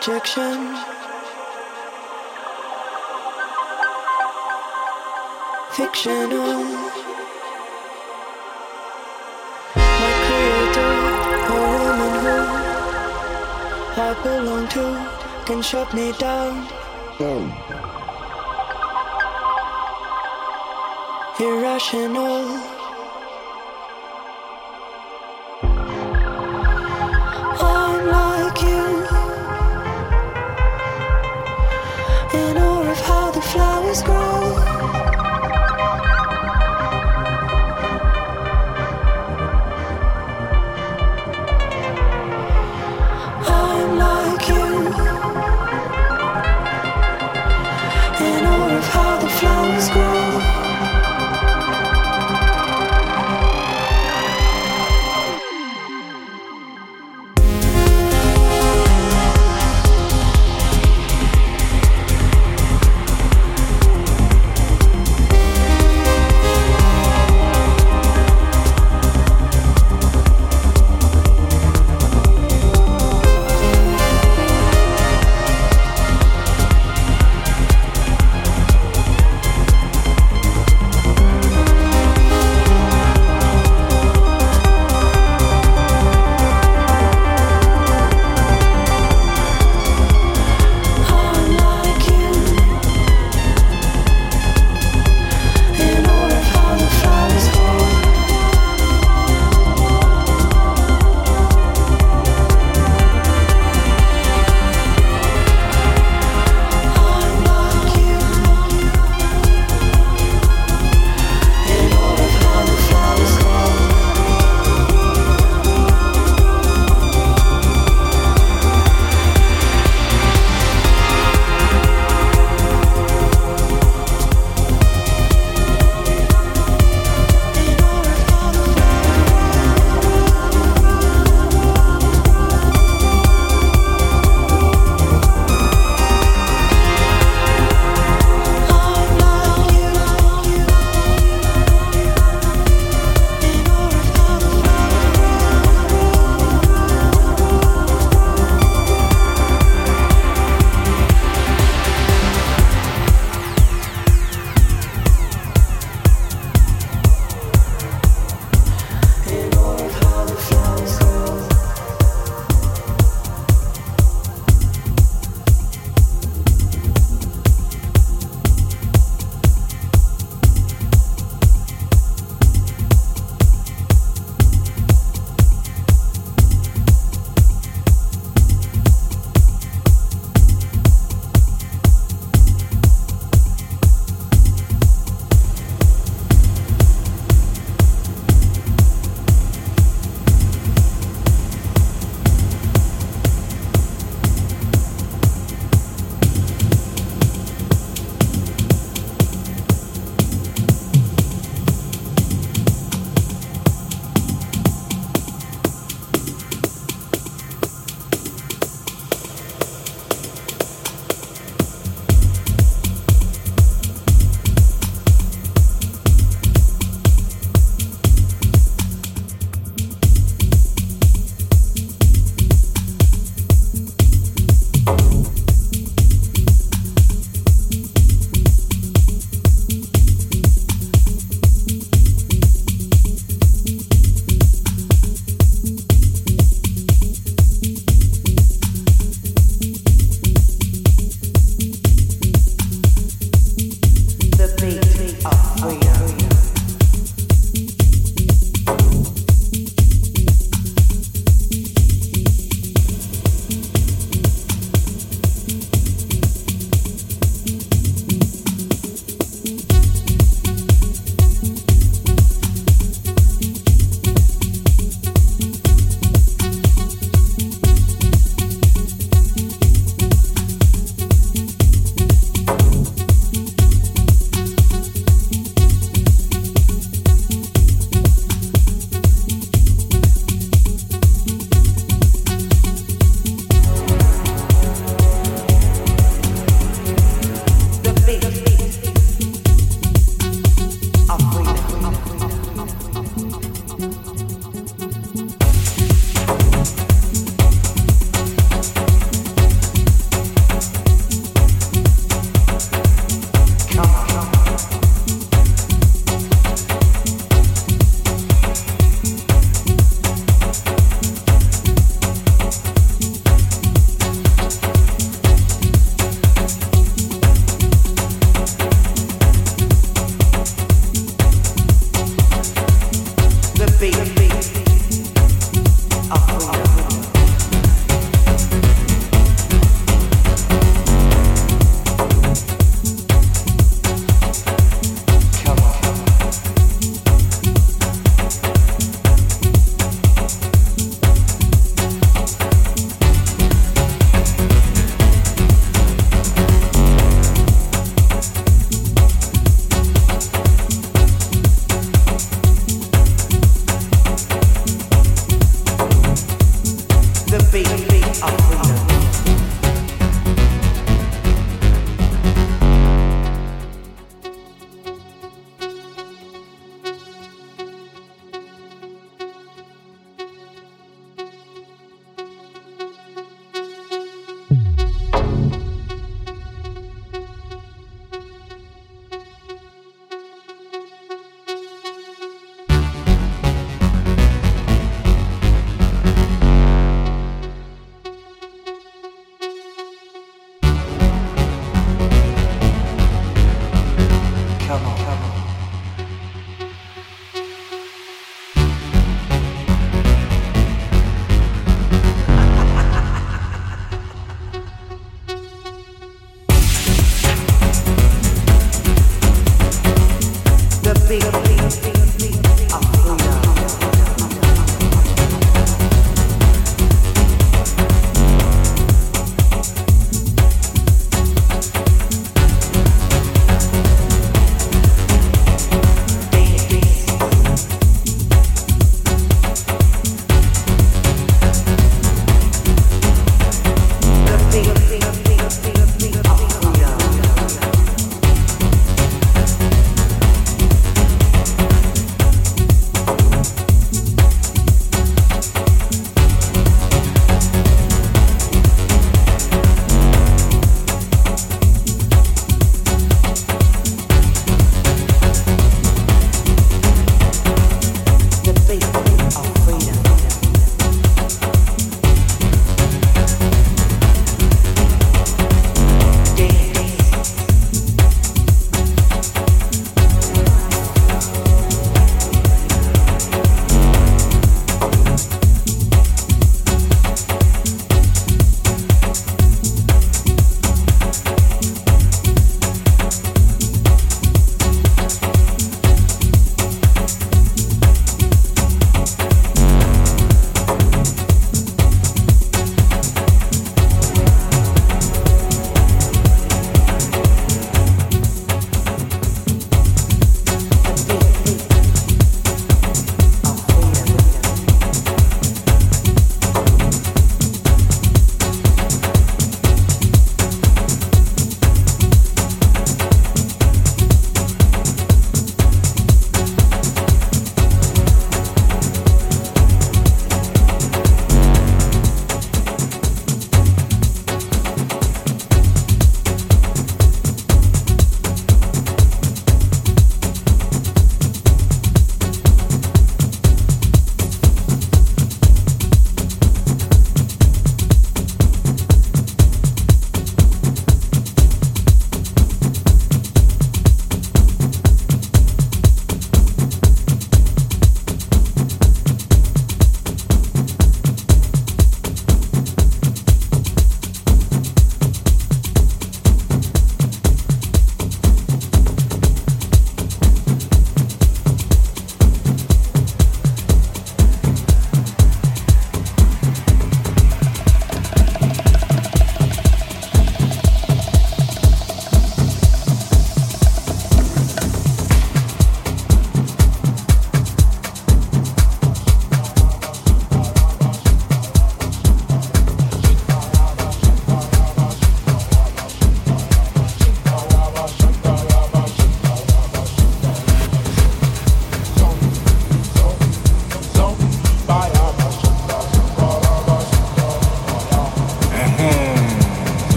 projection. Fictional. My creator, a woman who I belong to, can shut me down. Irrational. Grow.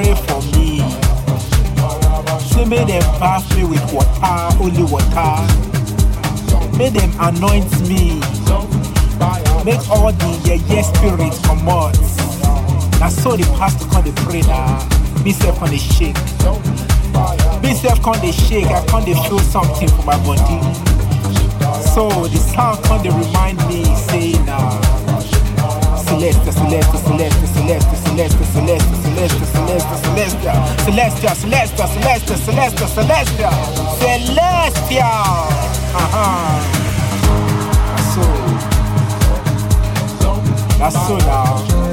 Pray for me, say me them bath me with water, holy water. May them anoint me. Make all the yeah, yeah spirit come out. Now so the pastor come the pray now. Me self on the shake. Me self come the shake. I the feel something for my body. So the sound come the remind me say now. Celeste, Celeste, Celeste, Celeste, Celeste, Celeste, Celeste, Celeste, Celestia, Celestia, Celestia, Celestia, Celestia, Celestia, Celestia. Uh-huh. That's So, that's so now.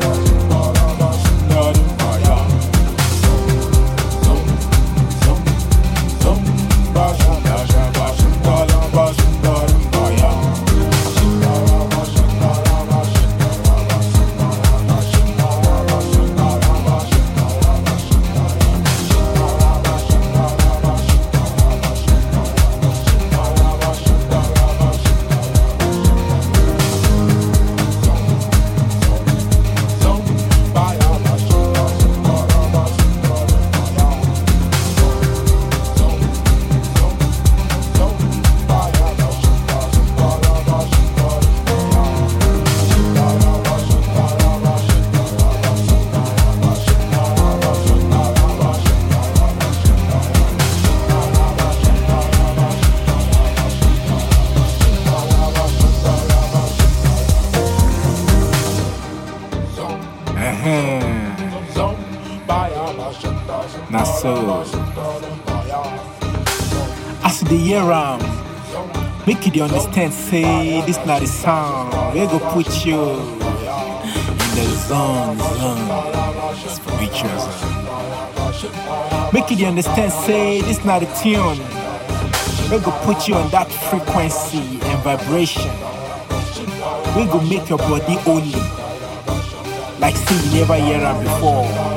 You understand, say this not the song. We go put you in the zone, zone, spiritual zone. Make you understand, say this not the tune. We go put you on that frequency and vibration. We go make your body holy. Like say you never hear am before.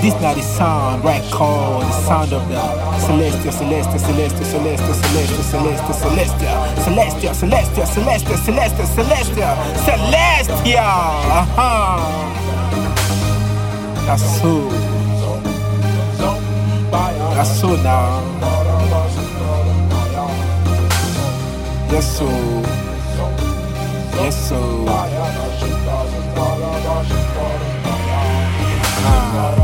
This not the sound, right call the sound of the celestial, celestial, celestial, celestial, celestial, celestial, celestial, celestial, celestial, celestial, celestial, celestial, celestial. Uh-huh. That's so. That's so now. Yes, so. Yes, so. Uh-huh.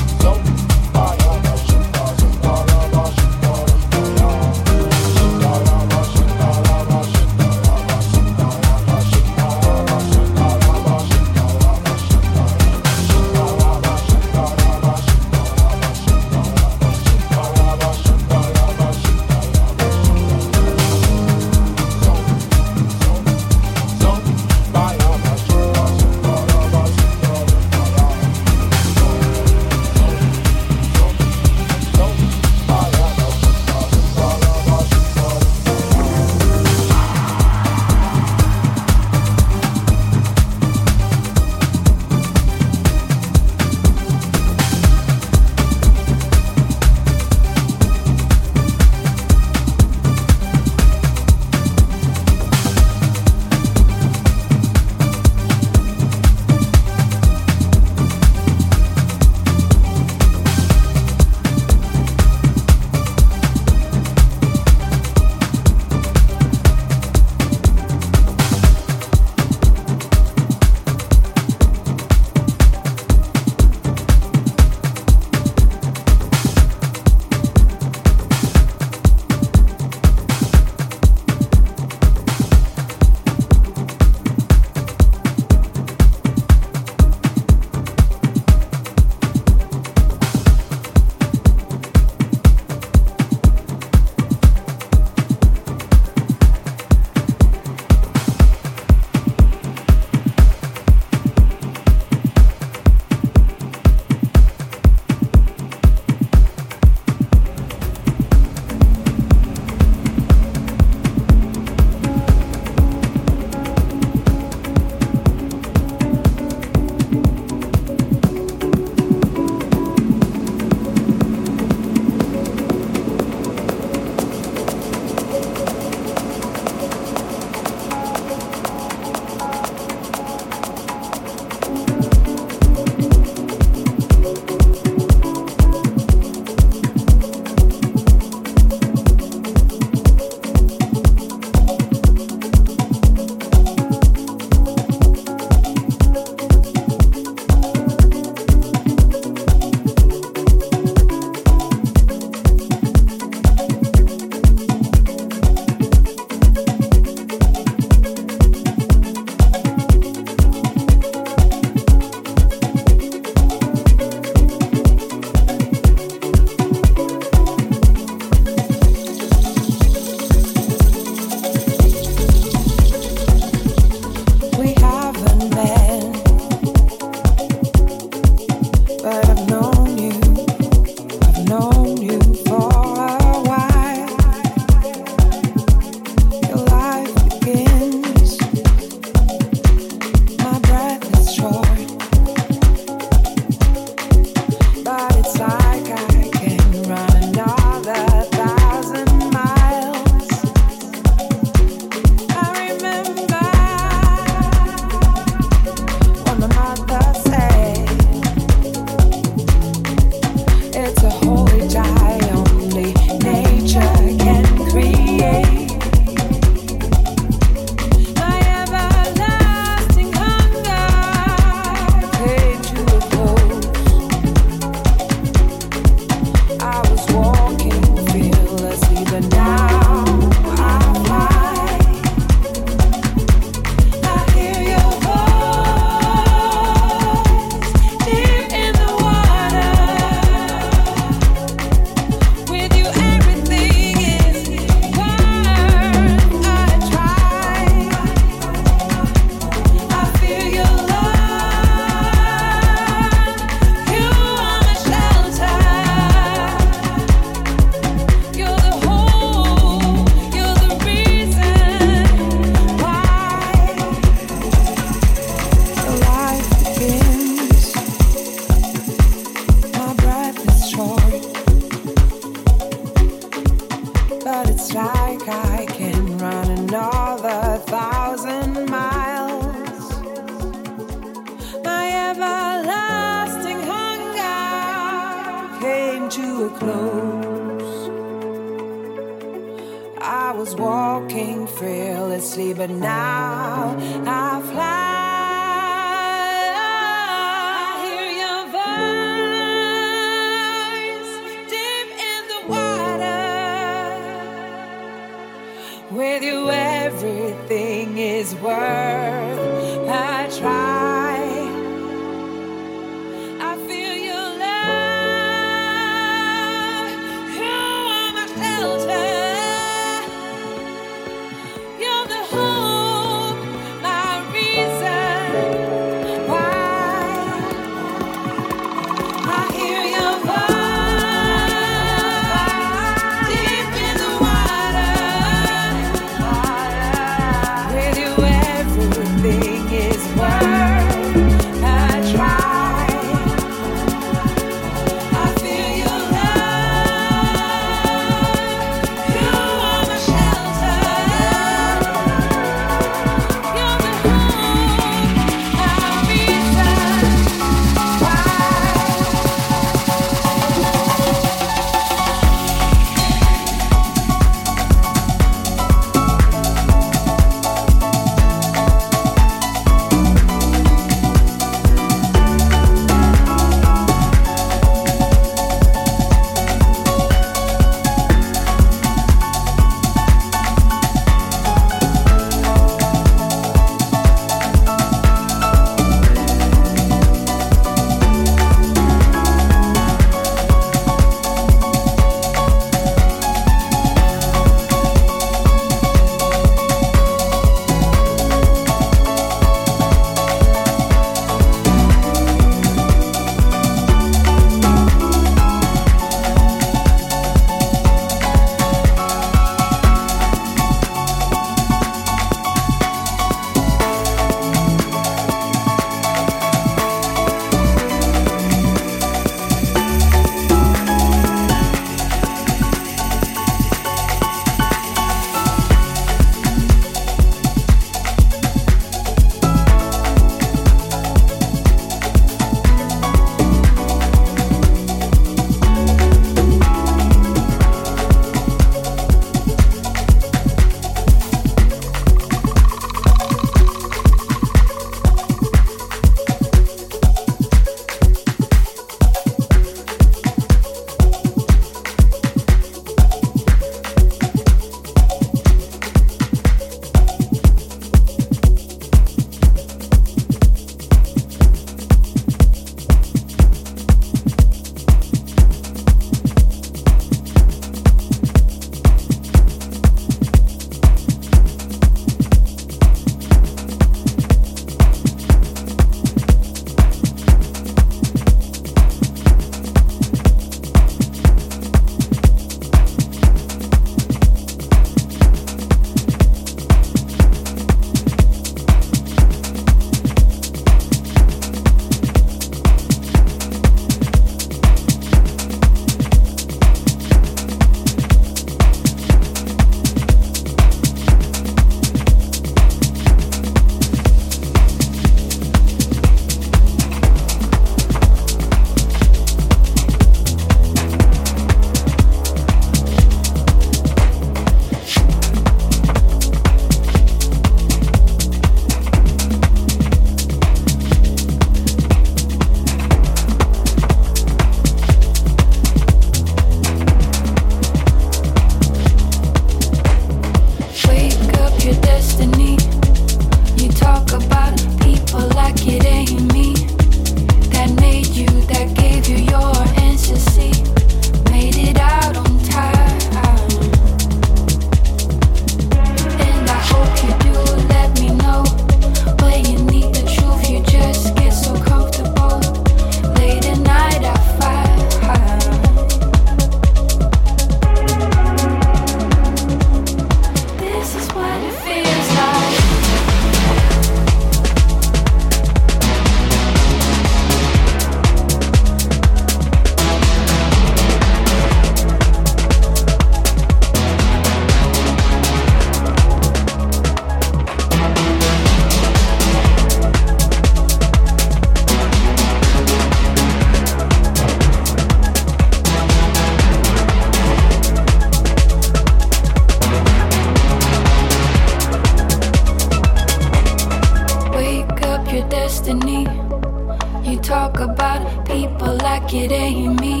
About people like it ain't me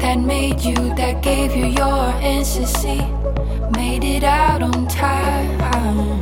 that made you, that gave you your NCC, made it out on time.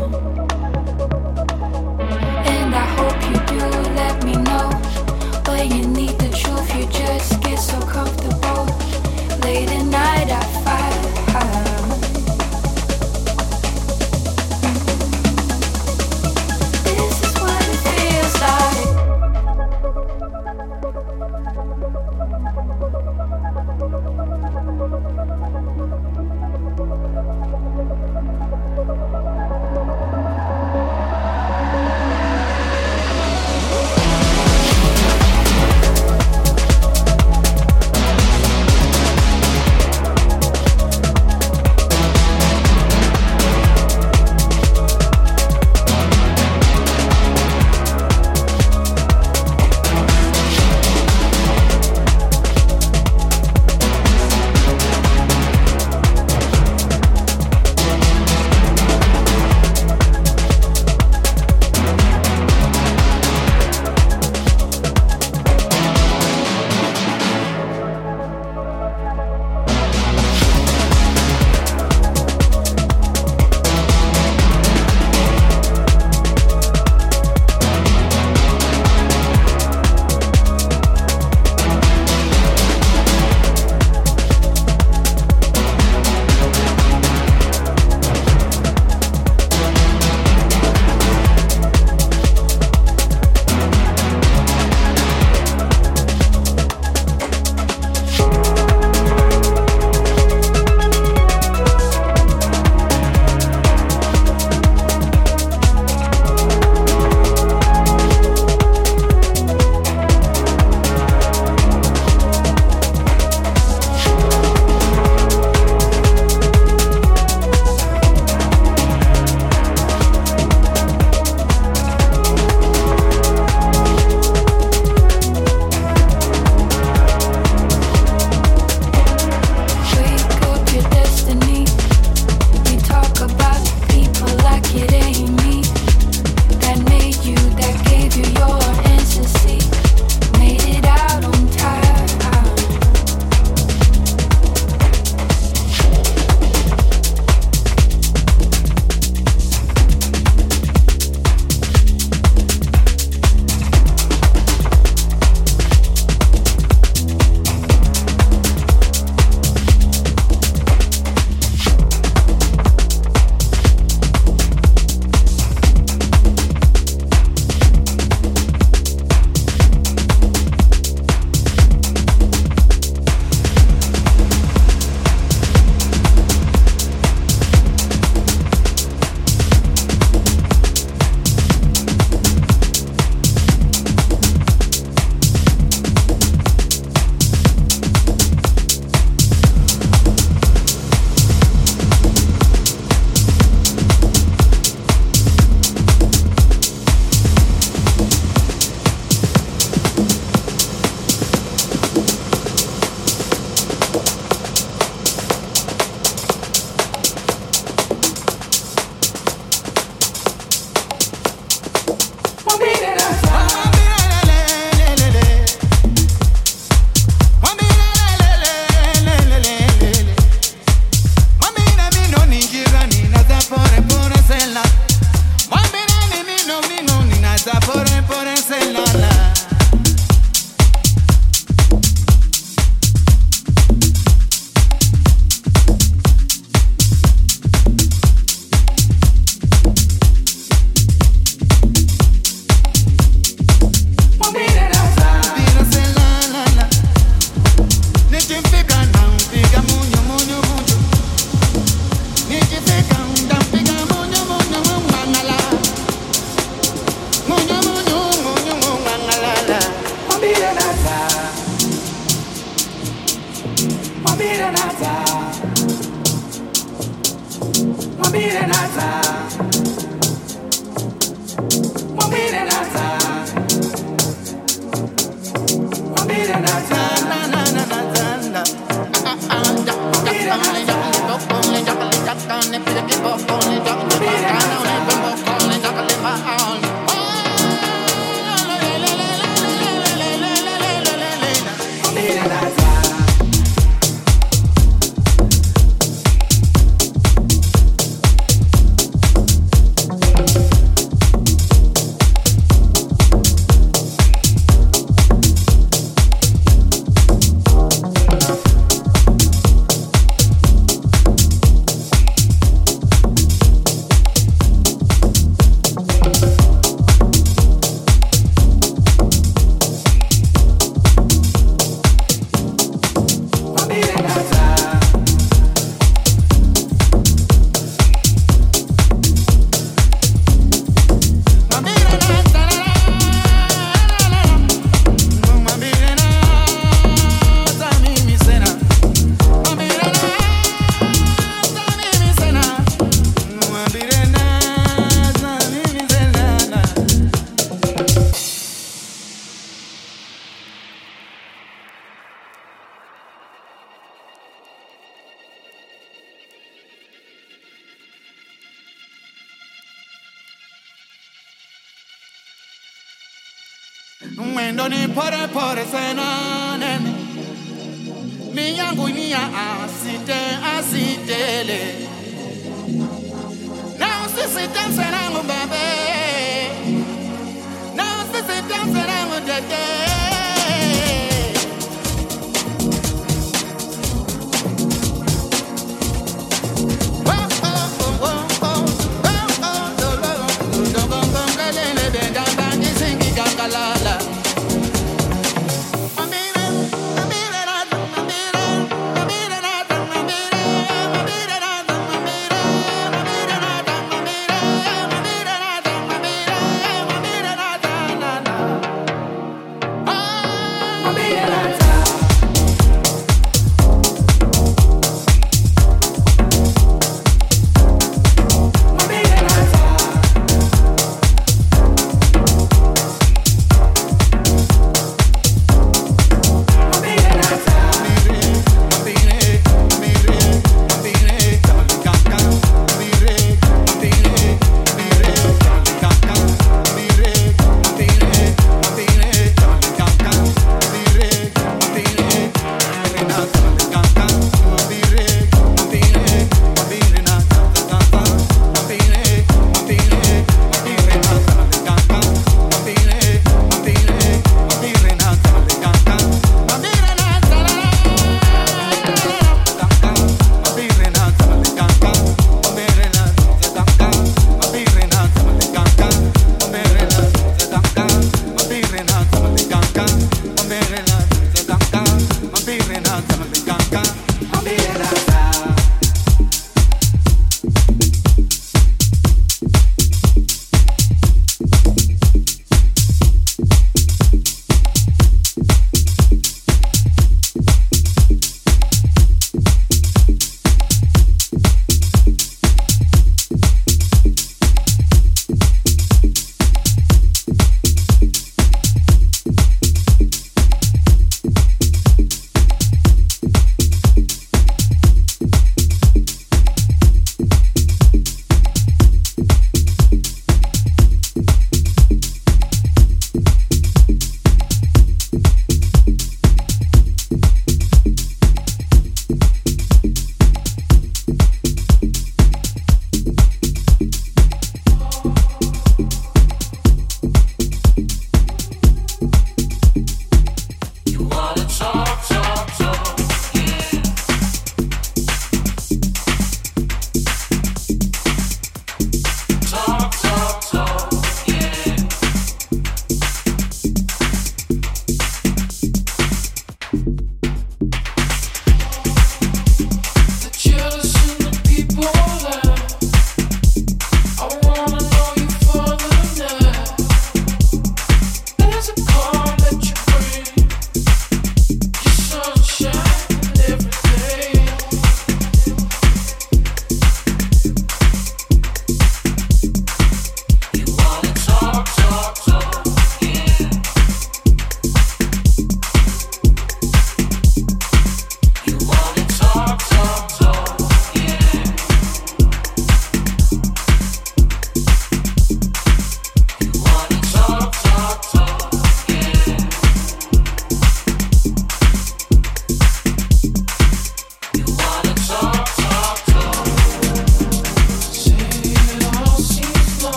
Asitele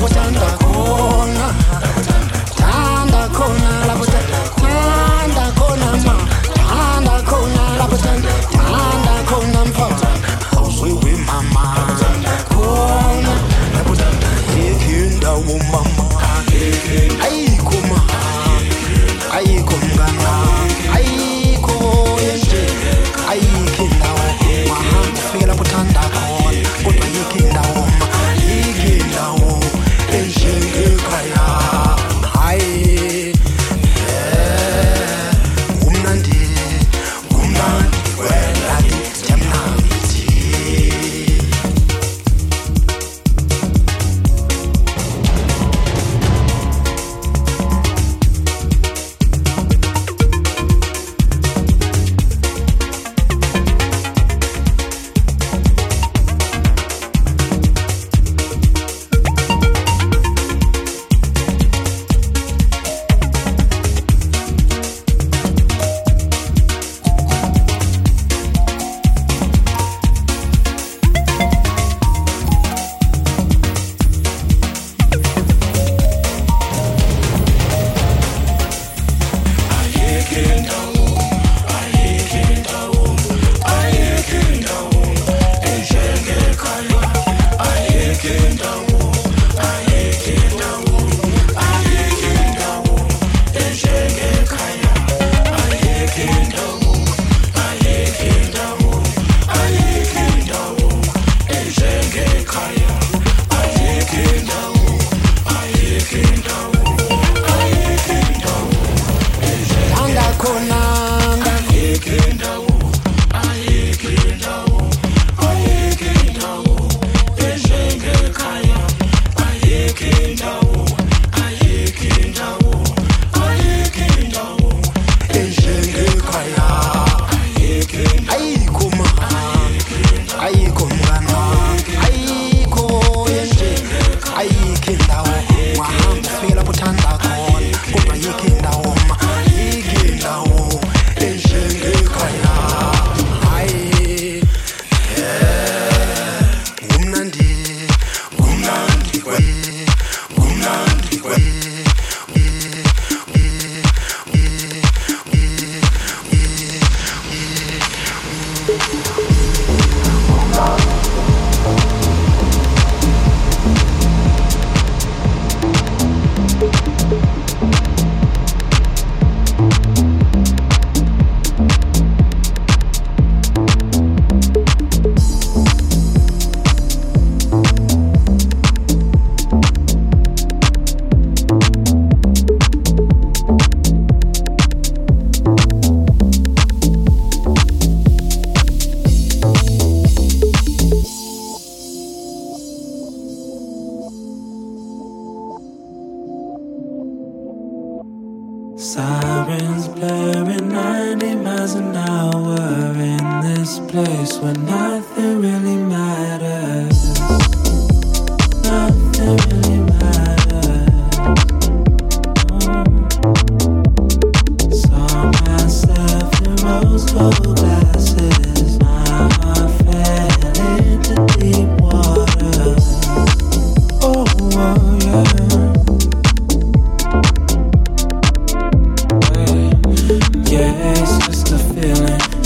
khona lapho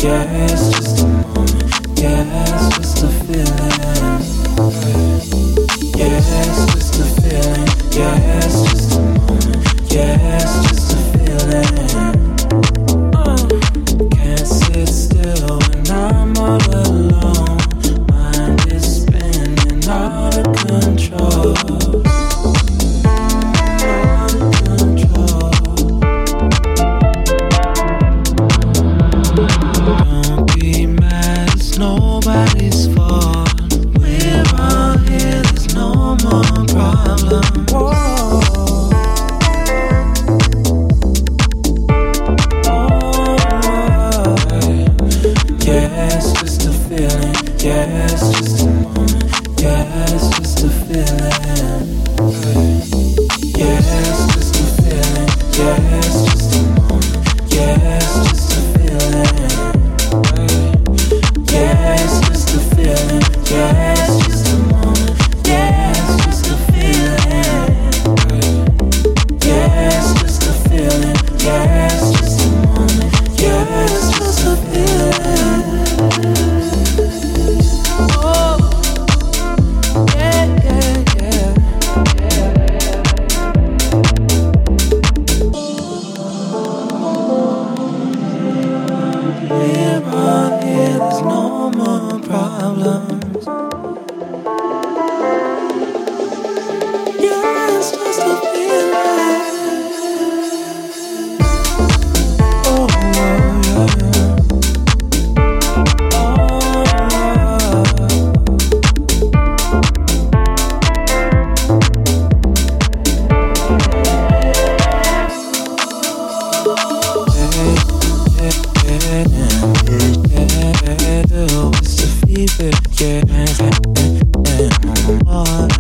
Yeah, it's just again. Oh,